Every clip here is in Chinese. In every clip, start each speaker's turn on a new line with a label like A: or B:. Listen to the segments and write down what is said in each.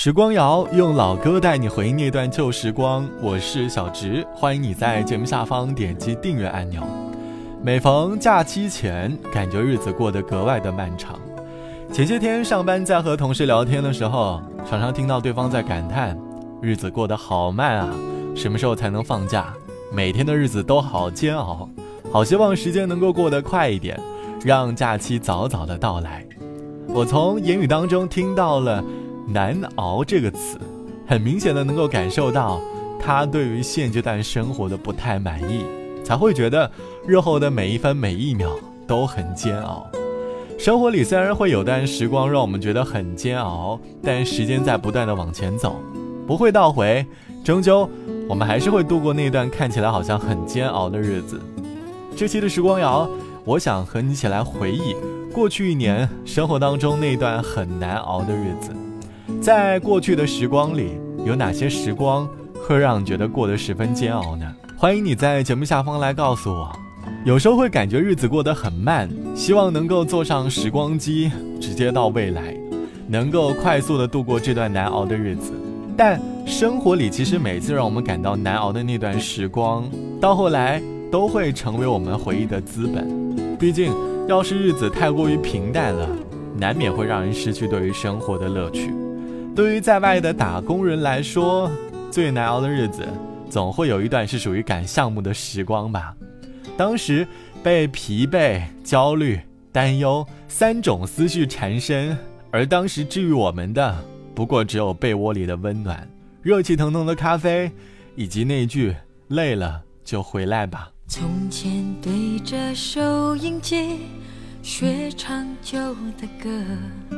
A: 时光谣用老歌带你回忆那段旧时光，我是小植，欢迎你在节目下方点击订阅按钮。每逢假期前，感觉日子过得格外的漫长。前些天上班在和同事聊天的时候，常常听到对方在感叹：“日子过得好慢啊，什么时候才能放假？每天的日子都好煎熬，好希望时间能够过得快一点，让假期早早的到来。”我从言语当中听到了。难熬这个词，很明显的能够感受到他对于现阶段生活的不太满意，才会觉得日后的每一分每一秒都很煎熬。生活里虽然会有段时光让我们觉得很煎熬，但时间在不断的往前走，不会倒回，终究我们还是会度过那段看起来好像很煎熬的日子。这期的时光谣，我想和你一起来回忆过去一年生活当中那段很难熬的日子。在过去的时光里，有哪些时光会让你觉得过得十分煎熬呢？欢迎你在节目下方来告诉我。有时候会感觉日子过得很慢，希望能够坐上时光机，直接到未来，能够快速的度过这段难熬的日子。但生活里其实每次让我们感到难熬的那段时光，到后来都会成为我们回忆的资本。毕竟，要是日子太过于平淡了，难免会让人失去对于生活的乐趣。对于在外的打工人来说，最难熬的日子，总会有一段是属于赶项目的时光吧。当时被疲惫、焦虑、担忧三种思绪缠身，而当时治愈我们的，不过只有被窝里的温暖、热气腾腾的咖啡，以及那句“累了就回来吧”。
B: 从前对着收音机学唱旧的歌。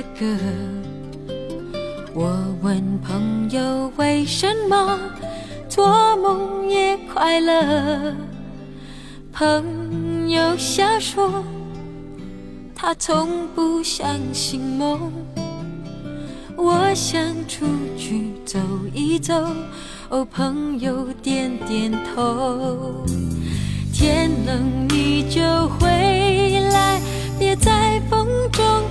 B: 的歌，我问朋友为什么做梦也快乐，朋友瞎说他从不相信梦。我想出去走一走，哦，朋友点点头。天冷你就回，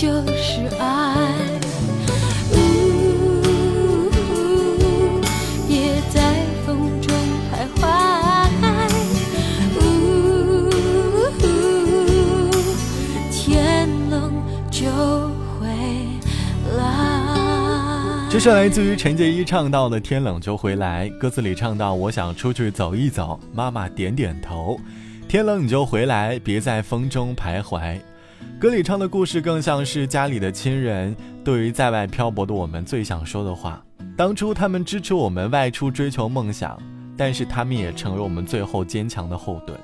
B: 就是爱。也在风中徘徊。天冷就回来。
A: 这是来自于陈洁仪唱到的《天冷就回来》，歌词里唱到：“我想出去走一走。”妈妈点点头。天冷你就回来，别在风中徘徊。歌里唱的故事更像是家里的亲人对于在外漂泊的我们最想说的话。当初他们支持我们外出追求梦想，但是他们也成为我们最后坚强的后盾。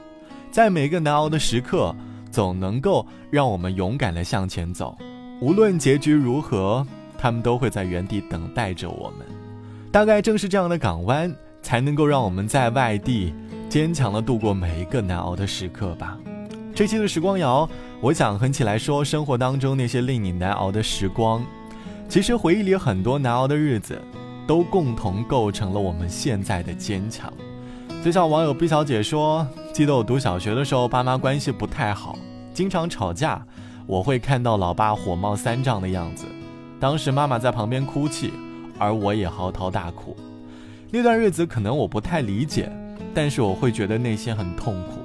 A: 在每个难熬的时刻，总能够让我们勇敢地向前走。无论结局如何，他们都会在原地等待着我们。大概正是这样的港湾，才能够让我们在外地。坚强的度过每一个难熬的时刻吧。这期的时光谣，我想哼起来说生活当中那些令你难熬的时光。其实回忆里很多难熬的日子，都共同构成了我们现在的坚强。就像网友毕小姐说：“记得我读小学的时候，爸妈关系不太好，经常吵架。我会看到老爸火冒三丈的样子，当时妈妈在旁边哭泣，而我也嚎啕大哭。那段日子可能我不太理解。”但是我会觉得内心很痛苦，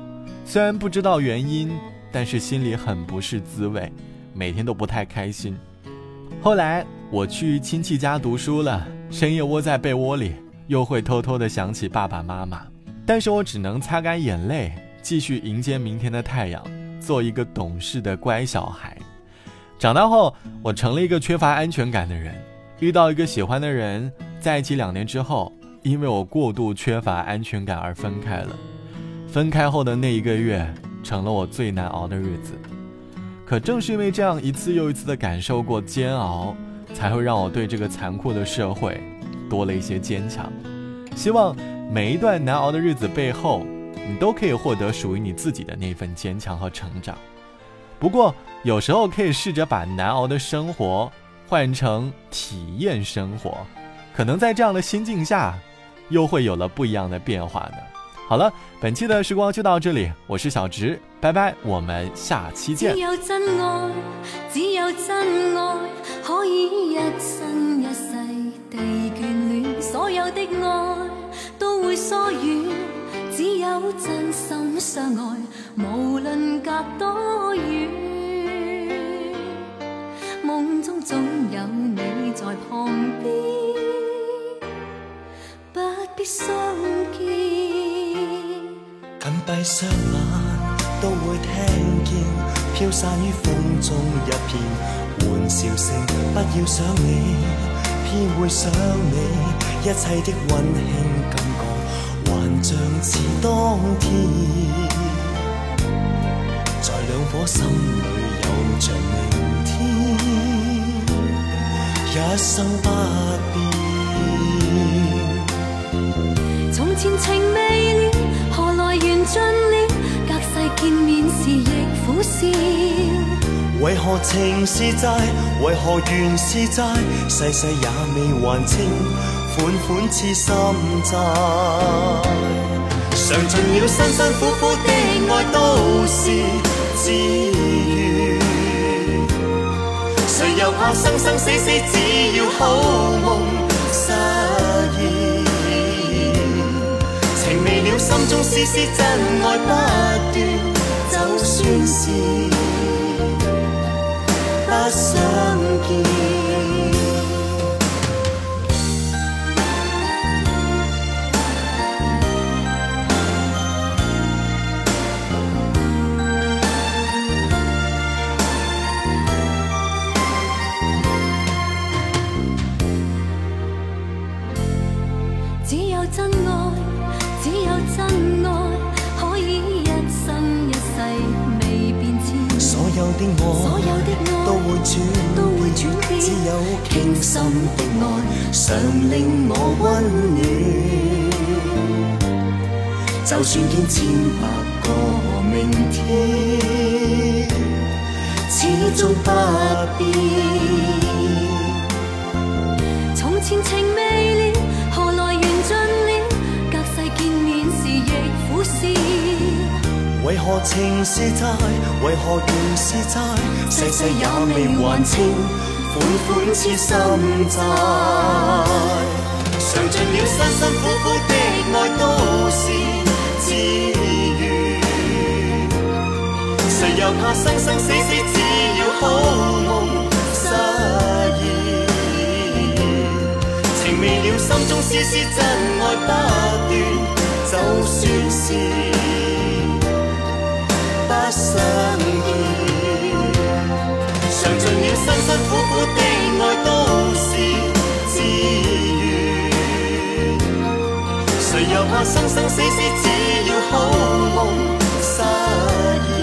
A: 虽然不知道原因，但是心里很不是滋味，每天都不太开心。后来我去亲戚家读书了，深夜窝在被窝里，又会偷偷的想起爸爸妈妈，但是我只能擦干眼泪，继续迎接明天的太阳，做一个懂事的乖小孩。长大后，我成了一个缺乏安全感的人，遇到一个喜欢的人，在一起两年之后。因为我过度缺乏安全感而分开了，分开后的那一个月成了我最难熬的日子。可正是因为这样一次又一次的感受过煎熬，才会让我对这个残酷的社会多了一些坚强。希望每一段难熬的日子背后，你都可以获得属于你自己的那份坚强和成长。不过有时候可以试着把难熬的生活换成体验生活，可能在这样的心境下。又会有了不一样的变化呢。好了，本期的时光就到这里，我是小直，拜拜，我们下期见。
B: 只有真爱，只有真爱，可以一生一世地眷恋。所有的爱都会疏远，只有真心相爱，无论隔多远。梦中总有你在旁边。不必相见，
C: 闭双眼都会听见飘散于风中一片欢笑声。不要想你，偏会想你，一切的温馨感觉还像似当天。在两颗心里有着明天，一生不变。
B: 见面时亦苦笑。
C: 为何情是债？为何缘是债？世世也未还清，款款似心债。尝尽了辛辛苦苦的爱，都是自愿。谁又怕生生死死？只要好情未了。心中丝丝真爱不断，就算是不相
B: 的爱
C: 都会转
B: 都会转变，
C: 只有倾心的爱常令我温暖。就算见千百个明天，始终不变。
B: 从前情未了，
C: 为何情是债？为何缘是债？世世也未还清，款款痴心债。尝尽了辛辛苦苦的爱，都是自愿。谁又怕生生死死，只要好梦失意？情未了，心中丝丝真爱不断，就算是。不想见，尝尽了辛辛苦苦的爱都是自愿，谁又怕生生死死只要好梦失意？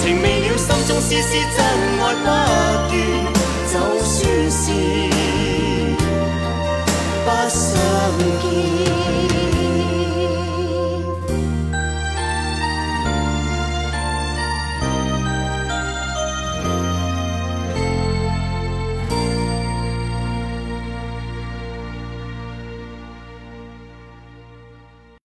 C: 情未了，心中丝丝真爱不断，就算是不想见。